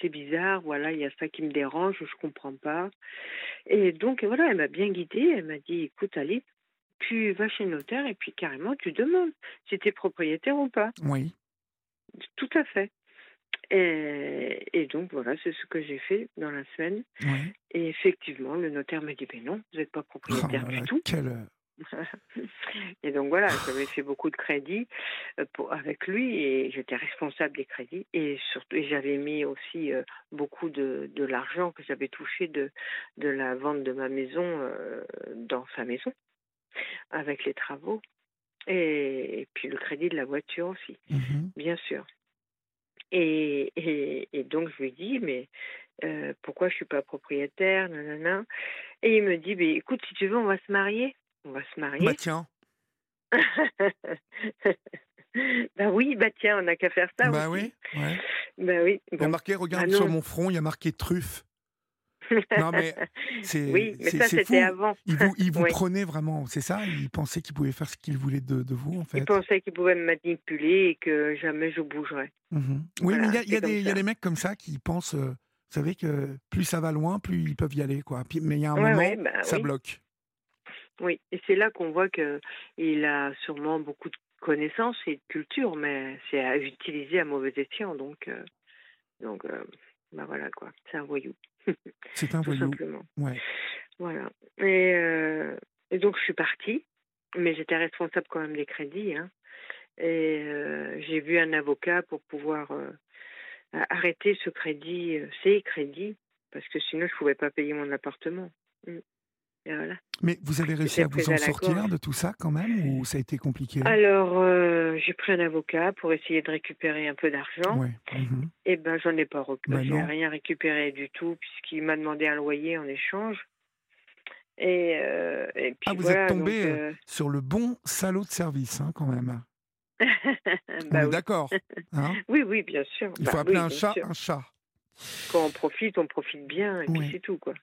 c'est bizarre, voilà, il y a ça qui me dérange, je comprends pas. Et donc, voilà, elle m'a bien guidée. Elle m'a dit, écoute, Ali, tu vas chez le notaire et puis carrément, tu demandes si tu es propriétaire ou pas. Oui. Tout à fait. Et, donc voilà, c'est ce que j'ai fait dans la semaine. Et effectivement, le notaire m'a dit, ben non, vous n'êtes pas propriétaire oh du tout. et donc voilà, j'avais fait beaucoup de crédits euh, pour, avec lui et j'étais responsable des crédits et surtout j'avais mis aussi euh, beaucoup de, de l'argent que j'avais touché de, de la vente de ma maison euh, dans sa maison avec les travaux et, puis le crédit de la voiture aussi, mhm. bien sûr. Et, et, et, donc, je lui dis, mais euh, pourquoi je suis pas propriétaire nanana. Et il me dit, mais écoute, si tu veux, on va se marier. On va se marier. Bah tiens. bah oui, bah tiens, on n'a qu'à faire ça. Bah oui, ouais. Bah oui. Il y a marqué, regarde bah sur mon front, il y a marqué truffe. Non mais c'est oui, mais ça c'était avant. Il vous, il vous prenait vraiment, c'est ça? Il pensait qu'il pouvait faire ce qu'il voulait de, de, vous en fait? Il pensait qu'il pouvait me manipuler et que jamais je bougerais. Mmh oui, mais il y, a, y, a des, y a des mecs comme ça qui pensent, euh, vous savez que plus ça va loin, plus ils peuvent y aller quoi. mais il y a un moment, bah ça bloque. Oui, et c'est là qu'on voit que il a sûrement beaucoup de connaissances et de culture, mais c'est à utiliser à mauvais escient, donc euh, donc euh, bah voilà quoi, c'est un voyou. C'est un voyou. Ouais. Voilà. Et, euh, et, donc je suis partie, mais j'étais responsable quand même des crédits. Hein. Et euh, j'ai vu un avocat pour pouvoir euh, arrêter ce crédit, ces crédits, parce que sinon je ne pouvais pas payer mon appartement. Mm. Mais vous avez réussi à vous en sortir de tout ça quand même ou ça a été compliqué? Alors, euh, j'ai pris un avocat pour essayer de récupérer un peu d'argent. Ouais. Mhm. Et eh ben, j'en ai pas récupéré. Bah rien récupéré du tout puisqu'il m'a demandé un loyer en échange. Et, euh, et puis, ah, vous êtes tombé euh, sur le bon salaud de service hein, quand même. bah, d'accord. Hein? Oui, oui, bien sûr. Il faut bah appeler un chat un chat. Quand on profite, on profite bien et puis c'est tout quoi.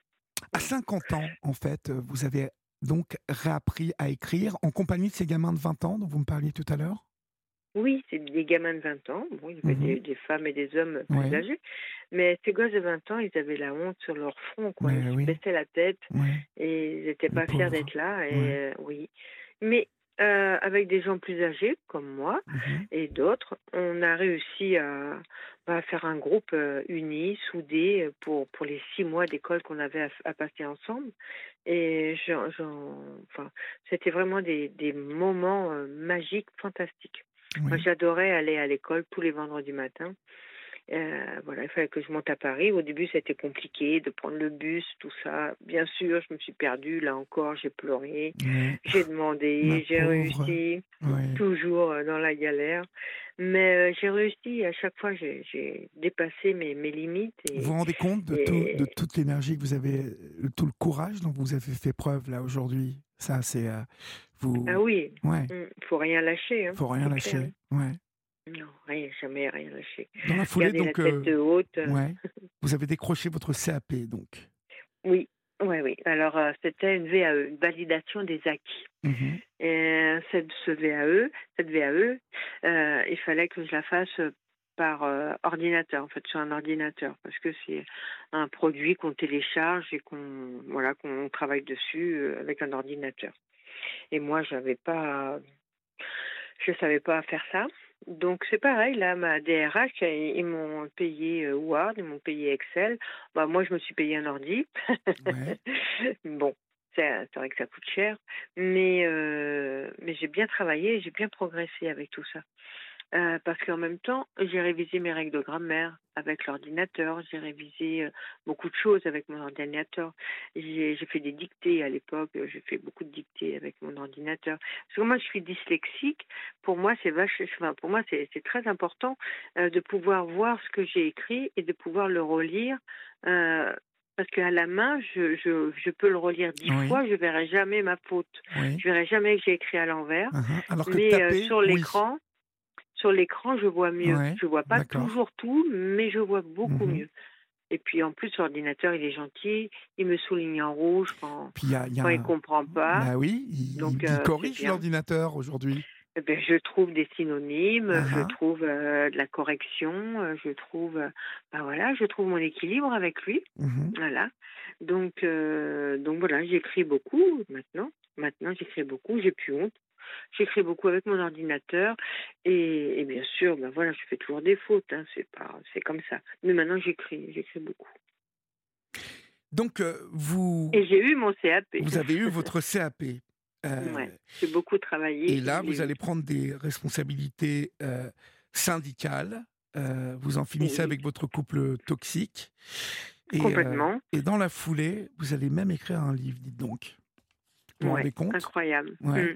À 50 ans, en fait, vous avez donc réappris à écrire en compagnie de ces gamins de 20 ans dont vous me parliez tout à l'heure? Oui, c'est des gamins de 20 ans. Bon, il y avait mmh des, femmes et des hommes plus âgés. Mais ces gosses de 20 ans, ils avaient la honte sur leur front. Quoi. ils baissaient la tête et ils n'étaient pas fiers d'être là. Et, euh, oui. Mais euh, avec des gens plus âgés comme moi mmh et d'autres, on a réussi à, bah, faire un groupe euh, uni, soudé pour, pour les six mois d'école qu'on avait à, passer ensemble. Et enfin, c'était vraiment des, des moments euh, magiques, fantastiques. Moi, j'adorais aller à l'école tous les vendredis matins. Euh, voilà, il fallait que je monte à Paris. Au début, été compliqué de prendre le bus, tout ça. Bien sûr, je me suis perdue. Là encore, j'ai pleuré. J'ai demandé, j'ai réussi. Toujours euh, dans la galère. Mais euh, j'ai réussi. À chaque fois, j'ai dépassé mes, mes limites. vous vous rendez compte de, tout, de toute l'énergie que vous avez, de tout le courage dont vous avez fait preuve là aujourd'hui? Ça, c'est. vous... Ah oui. Ouais. Mmh, faut rien lâcher. Hein. Faut rien lâcher. Ouais. Non, rien, jamais rien lâché. Dans la foulée, donc, la tête euh, haute. Ouais. Vous avez décroché votre CAP, donc. Oui, oui, oui. Alors, euh, c'était une VAE, une validation des acquis. Mmh Et cette, ce VAE, cette VAE, euh, il fallait que je la fasse par ordinateur, en fait, sur un ordinateur, parce que c'est un produit qu'on télécharge et qu'on voilà, qu'on travaille dessus avec un ordinateur. Et moi, j'avais pas, je savais pas faire ça. Donc c'est pareil, là, ma DRH, ils, m'ont payé euh, Word, ils m'ont payé Excel. Bah, moi, je me suis payé un ordi. bon, c'est vrai que ça coûte cher, mais, mais j'ai bien travaillé, j'ai bien progressé avec tout ça. Euh, parce qu'en même temps, j'ai révisé mes règles de grammaire avec l'ordinateur, j'ai révisé euh, beaucoup de choses avec mon ordinateur, j'ai fait des dictées à l'époque, j'ai fait beaucoup de dictées avec mon ordinateur. Parce que moi, je suis dyslexique, pour moi, c'est enfin, pour moi, c'est très important euh, de pouvoir voir ce que j'ai écrit et de pouvoir le relire. parce qu'à la main, je, je, je, peux le relire dix fois, je verrai jamais ma faute. Je verrai jamais que j'ai écrit à l'envers. Uh-huh. Mais sur l'écran, sur l'écran, je vois mieux. Je je vois pas toujours tout, mais je vois beaucoup mhm. mieux. Et puis en plus, l'ordinateur, il est gentil, il me souligne en rouge quand, il ne comprend pas. Bah oui, il, Donc, euh, corrige l'ordinateur aujourd'hui. Eh ben, je trouve des synonymes, je uh-huh. trouve euh, de la correction, euh, je trouve, bah voilà, je trouve mon équilibre avec lui, mhm. voilà. Donc, donc voilà, j'écris beaucoup maintenant. Maintenant, j'écris beaucoup, j'ai plus honte. J'écris beaucoup avec mon ordinateur et, bien sûr, ben voilà, je fais toujours des fautes, hein, c'est pas, c'est comme ça. Mais maintenant, j'écris, j'écris beaucoup. Donc euh, vous. Et j'ai eu mon CAP. Vous avez eu votre CAP. Euh, j'ai beaucoup travaillé. Et là, vous allez prendre des responsabilités euh, syndicales. vous en finissez avec votre couple toxique. Et, Complètement. et dans la foulée, vous allez même écrire un livre, dites donc. Vous vous rendez compte? Incroyable. Mmh.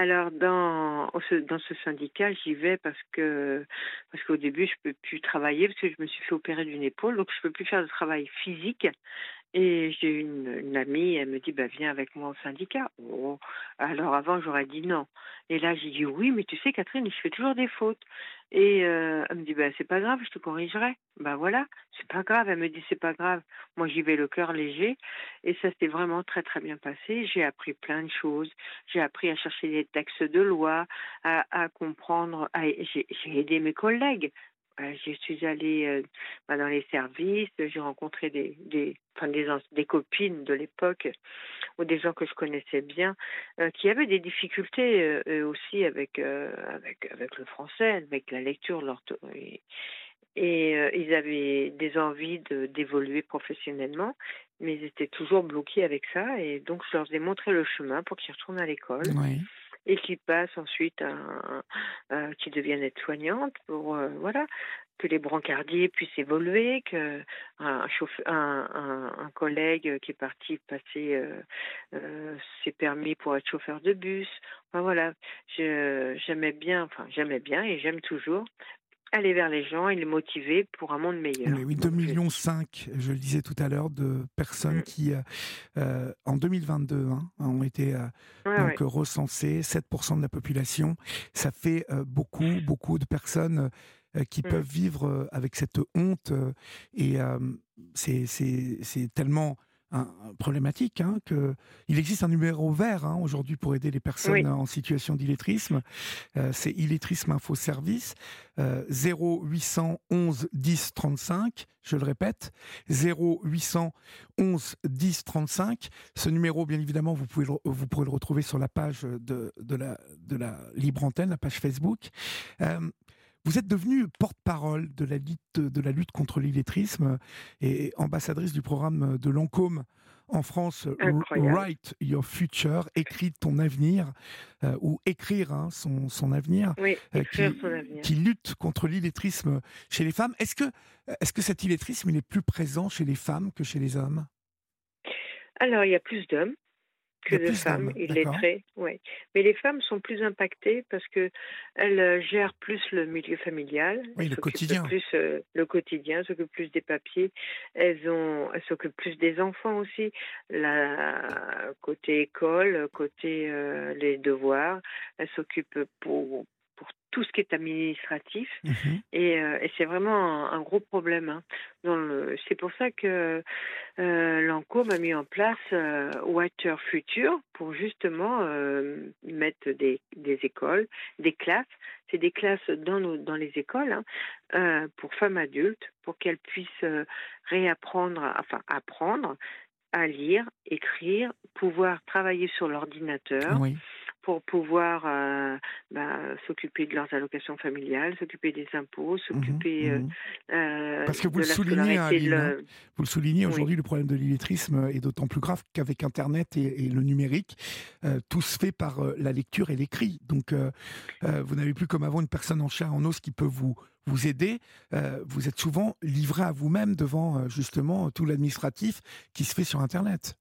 Alors dans dans ce syndicat, j'y vais parce que parce qu'au début je peux plus travailler parce que je me suis fait opérer d'une épaule, donc je peux plus faire de travail physique. Et j'ai une, une amie, elle me dit bah viens avec moi au syndicat. Oh. Alors avant j'aurais dit non. Et là j'ai dit oui, mais tu sais Catherine, je fais toujours des fautes. Et euh, elle me dit bah c'est pas grave, je te corrigerai. Bah voilà, c'est pas grave. Elle me dit c'est pas grave. Moi j'y vais le cœur léger. Et ça s'est vraiment très très bien passé. J'ai appris plein de choses. J'ai appris à chercher des textes de loi, à, à comprendre. J'ai aidé mes collègues je suis allée euh, bah, dans les services, j'ai rencontré des, copines de l'époque ou des gens que je connaissais bien euh, qui avaient des difficultés euh, eux aussi avec, le français, avec la lecture, et, ils avaient des envies d'évoluer professionnellement, mais ils étaient toujours bloqués avec ça. Et donc, je leur ai montré le chemin pour qu'ils retournent à l'école. Et qui passent ensuite à, qui deviennent aides-soignantes pour euh, voilà que les brancardiers puissent évoluer, que un, un, collègue qui est parti passer euh, euh, ses permis pour être chauffeur de bus. Enfin, voilà, j'aimais bien, enfin j'aimais bien et j'aime toujours aller vers les gens et les motiver pour un monde meilleur. oui, 2,5 millions, je le disais tout à l'heure, de personnes mm. qui, euh, euh, en 2022, hein, ont été euh, donc, recensées, 7% de la population. Ça fait beaucoup, beaucoup de personnes qui mm. peuvent vivre avec cette honte. et c'est tellement problématique. Hein, que, il existe un numéro vert hein, aujourd'hui pour aider les personnes en situation d'illettrisme. Euh, c'est Illettrisme Info Service euh, 0811 10 35. Je le répète, 0811 10 35. Ce numéro, bien évidemment, vous, pouvez vous pourrez le retrouver sur la page de, de, la, de la Libre Antenne, la page Facebook. Euh, vous êtes devenue porte-parole de la lutte, de la lutte contre l'illettrisme et ambassadrice du programme de Lancôme en France, Write Your Future, écris ton avenir, euh, ou écrire hein, son, son, avenir, euh, qui, son avenir, qui, lutte contre l'illettrisme chez les femmes. Est-ce que, cet illettrisme il est plus présent chez les femmes que chez les hommes? Alors, il y a plus d'hommes que de femmes illettrées. Ouais. Mais les femmes sont plus impactées parce que elles euh, gèrent plus le milieu familial. Oui, le quotidien. Plus euh, le quotidien, s'occupent plus des papiers. Elles ont, elles s'occupent plus des enfants aussi. La côté école, côté euh, les devoirs, elles s'occupent pour tout ce qui est administratif. Mhm. Euh, et, c'est vraiment un, gros problème. Hein. C'est pour ça que euh, m'a mis en place euh, Water Future pour justement euh, mettre des, des, écoles, des classes. C'est des classes dans, nos, dans les écoles hein, pour femmes adultes, pour qu'elles puissent réapprendre, enfin apprendre à lire, écrire, pouvoir travailler sur l'ordinateur. Pour pouvoir euh, bah, s'occuper de leurs allocations familiales, s'occuper des impôts, mmh s'occuper mmh euh, Parce que vous le soulignez, hein, vous le soulignez aujourd'hui, le problème de l'illettrisme est d'autant plus grave qu'avec Internet et, le numérique, tout se fait par la lecture et l'écrit. Donc, vous n'avez plus comme avant une personne en chair en os qui peut vous vous aider, vous êtes souvent livré à vous-même devant justement tout l'administratif qui se fait sur Internet.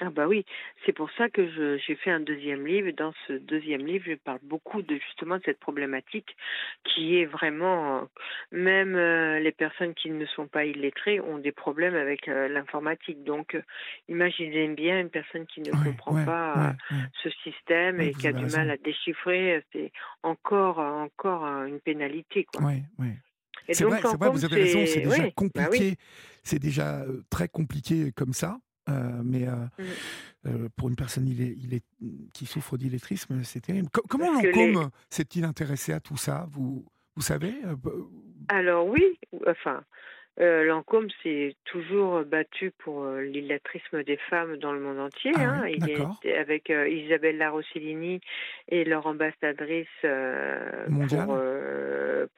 Ah bah oui, c'est pour ça que j'ai fait un deuxième livre. Dans ce deuxième livre, je parle beaucoup de justement de cette problématique qui est vraiment, même euh, les personnes qui ne sont pas illettrées ont des problèmes avec euh, l'informatique. Donc, euh, imaginez bien une personne qui ne comprend pas ce système et qui a du mal à déchiffrer, c'est encore, encore une pénalité. Quoi. Oui, oui. C'est vrai, vrai, vous avez raison, c'est déjà bah compliqué. C'est déjà très compliqué comme ça. Euh, mais euh, mmh. euh, pour une personne il est, il est, qui souffre d'illettrisme, c'est terrible. comment Lancôme s'est-il intéressé à tout ça? Vous, vous savez Alors oui, enfin, euh, Lancôme s'est toujours battu pour euh, l'illettrisme des femmes dans le monde entier. Ah hein. Il est avec euh, Isabelle Larossellini et leur ambassadrice pour,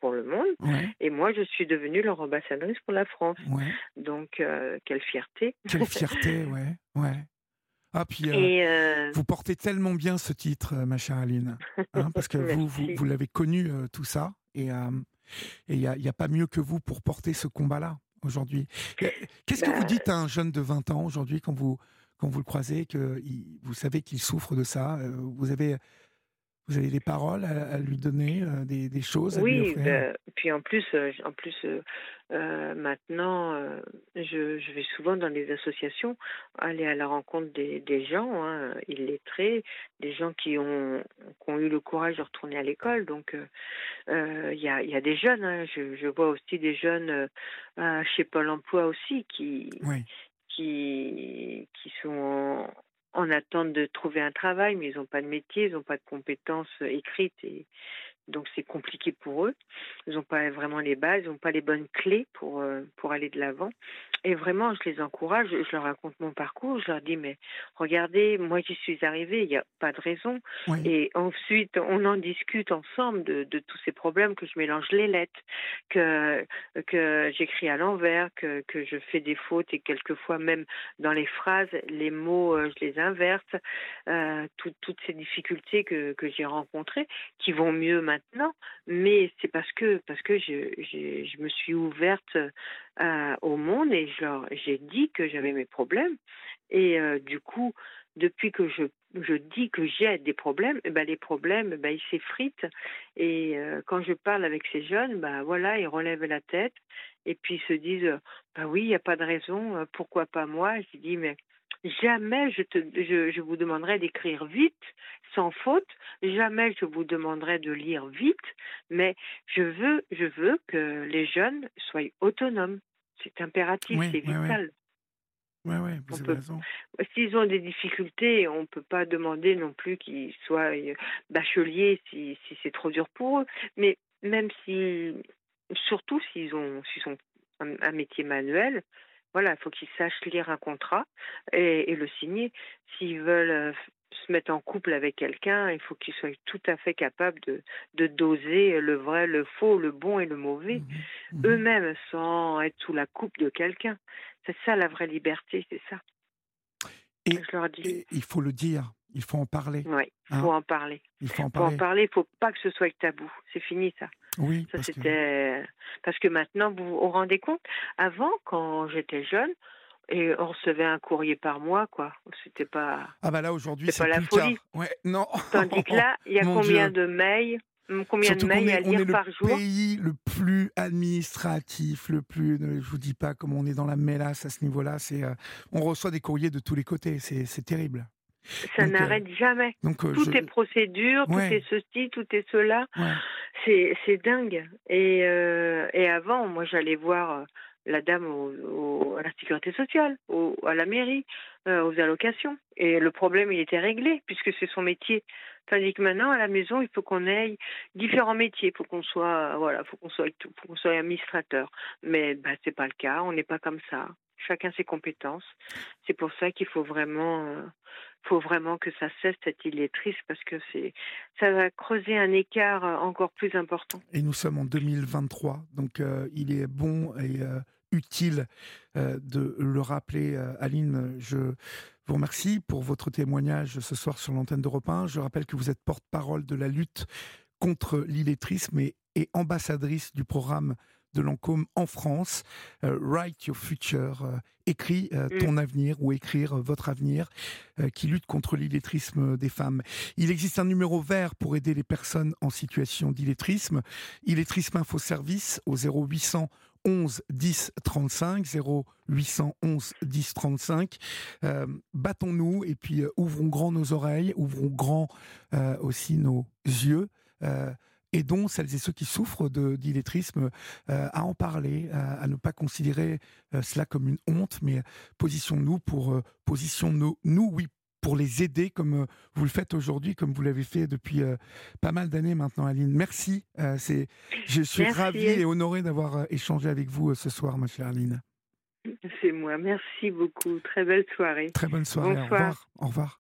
pour, le monde. Et moi, je suis devenue leur ambassadrice pour la France. Donc, quelle fierté. Quelle fierté, ouais. ouais. Ah, puis vous portez tellement bien ce titre, ma chère Aline, hein, parce que vous, vous, vous l'avez connu tout ça. Et et il n'y a, pas mieux que vous pour porter ce combat-là aujourd'hui. Qu'est-ce que vous bah, dites à un jeune de 20 ans aujourd'hui quand vous, quand vous le croisez, que vous savez qu'il souffre de ça euh, Vous avez vous avez des paroles à, lui donner, euh, des, des, choses à oui, lui offrir? bah, puis en plus, euh, en plus euh, maintenant, je, je, vais souvent dans des associations aller à la rencontre des, des gens hein, illettrés, des gens qui ont, qui ont, eu le courage de retourner à l'école. Donc, il y, a, y, a, des jeunes, hein, je, je, vois aussi des jeunes chez Pôle emploi aussi qui, qui, qui sont en attente de trouver un travail, mais ils n'ont pas de métier, ils n'ont pas de compétences écrites et donc c'est compliqué pour eux. Ils n'ont pas vraiment les bases, ils n'ont pas les bonnes clés pour, euh, pour aller de l'avant. Et vraiment, je les encourage, je leur raconte mon parcours, je leur dis, mais regardez, moi j'y suis arrivée, il n'y a pas de raison. Et ensuite, on en discute ensemble de, de, tous ces problèmes, que je mélange les lettres, que, que j'écris à l'envers, que, que je fais des fautes et quelquefois même dans les phrases, les mots, euh, je les inverse. Euh, toutes ces difficultés que, que j'ai rencontrées, qui vont mieux maintenant maintenant, mais c'est parce que parce que je, je, me suis ouverte euh, au monde et j'ai dit que j'avais mes problèmes et euh, du coup depuis que je je dis que j'ai des problèmes, eh ben les problèmes, ben ils s'effritent. Et euh, quand je parle avec ces jeunes, ben voilà, ils relèvent la tête et puis ils se disent, bah oui, il n'y a pas de raison, pourquoi pas moi? Je dis, mais Jamais je, te, je, je vous demanderai d'écrire vite, sans faute. Jamais je vous demanderai de lire vite. Mais je veux, je veux que les jeunes soient autonomes. C'est impératif, c'est vital. Oui, oui, vous avez raison. S'ils ont des difficultés, on ne peut pas demander non plus qu'ils soient euh, bacheliers si, si c'est trop dur pour eux. Mais même si, surtout s'ils ont, s'ils ont un métier manuel, voilà, il faut qu'ils sachent lire un contrat et, le signer. S'ils veulent euh, se mettre en couple avec quelqu'un, il faut qu'ils soient tout à fait capables de, de, doser le vrai, le faux, le bon et le mauvais, mmh mmh eux-mêmes, sans être sous la coupe de quelqu'un. C'est ça la vraie liberté, c'est ça. Et, je leur dis. Et il faut le dire, il faut en parler. Oui, il faut hein en parler. Il faut en parler. Il ne faut pas que ce soit tabou. C'est fini ça. Oui. Ça c'était que... parce que maintenant vous vous rendez compte. Avant, quand j'étais jeune, et on recevait un courrier par mois, quoi. C'était pas. Ah bah là aujourd'hui c'est pas la folie. Ouais, non. Tandis que là, il y a combien de mails Combien de mails à lire par jour On est le pays le plus administratif, le plus. Je vous dis pas comme on est dans la mélasse à ce niveau-là. C'est, euh, on reçoit des courriers de tous les côtés. C'est terrible. Ça euh, n'arrête jamais. Donc, euh, tout est procédure, tout est ceci, tout est cela. C'est dingue. Et, euh, et avant, moi, j'allais voir la dame au, à la sécurité sociale, au, à la mairie, aux allocations. Et le problème, il était réglé, puisque c'est son métier. Tandis que maintenant, à la maison, il faut qu'on ait différents métiers. Il faut qu'on soit, voilà, faut qu'on soit, faut qu'on soit administrateur. Mais bah, c'est pas le cas. On n'est pas comme ça. Chacun ses compétences. C'est pour ça qu'il faut vraiment, faut vraiment que ça cesse cette illettrisme parce que c'est, ça va creuser un écart encore plus important. Et nous sommes en 2023, donc il est bon et utile de le rappeler. Aline, je vous remercie pour votre témoignage ce soir sur l'antenne d'Europe 1. Je rappelle que vous êtes porte-parole de la lutte contre l'illettrisme et, ambassadrice du programme de Lancôme en France. Euh, Write Your Future, euh, écris euh, mm. ton avenir ou écrire votre avenir, qui lutte contre l'illettrisme des femmes. Il existe un numéro vert pour aider les personnes en situation d'illettrisme. Illettrisme Info Service au 0800 11 10 35 0811 10 35 battons-nous et puis ouvrons grand nos oreilles ouvrons grand aussi nos yeux aidons celles et ceux qui souffrent d'illettrisme euh, à en parler, à, ne pas considérer euh, cela comme une honte, mais positionnons-nous pour euh, nous, oui, pour les aider comme vous le faites aujourd'hui, comme vous l'avez fait depuis pas mal d'années maintenant, Aline. Merci. c'est, je suis ravi et honoré d'avoir échangé avec vous ce soir, ma chère Aline. C'est moi. Merci beaucoup. Très belle soirée. Très bonne soirée. Au revoir. Au revoir.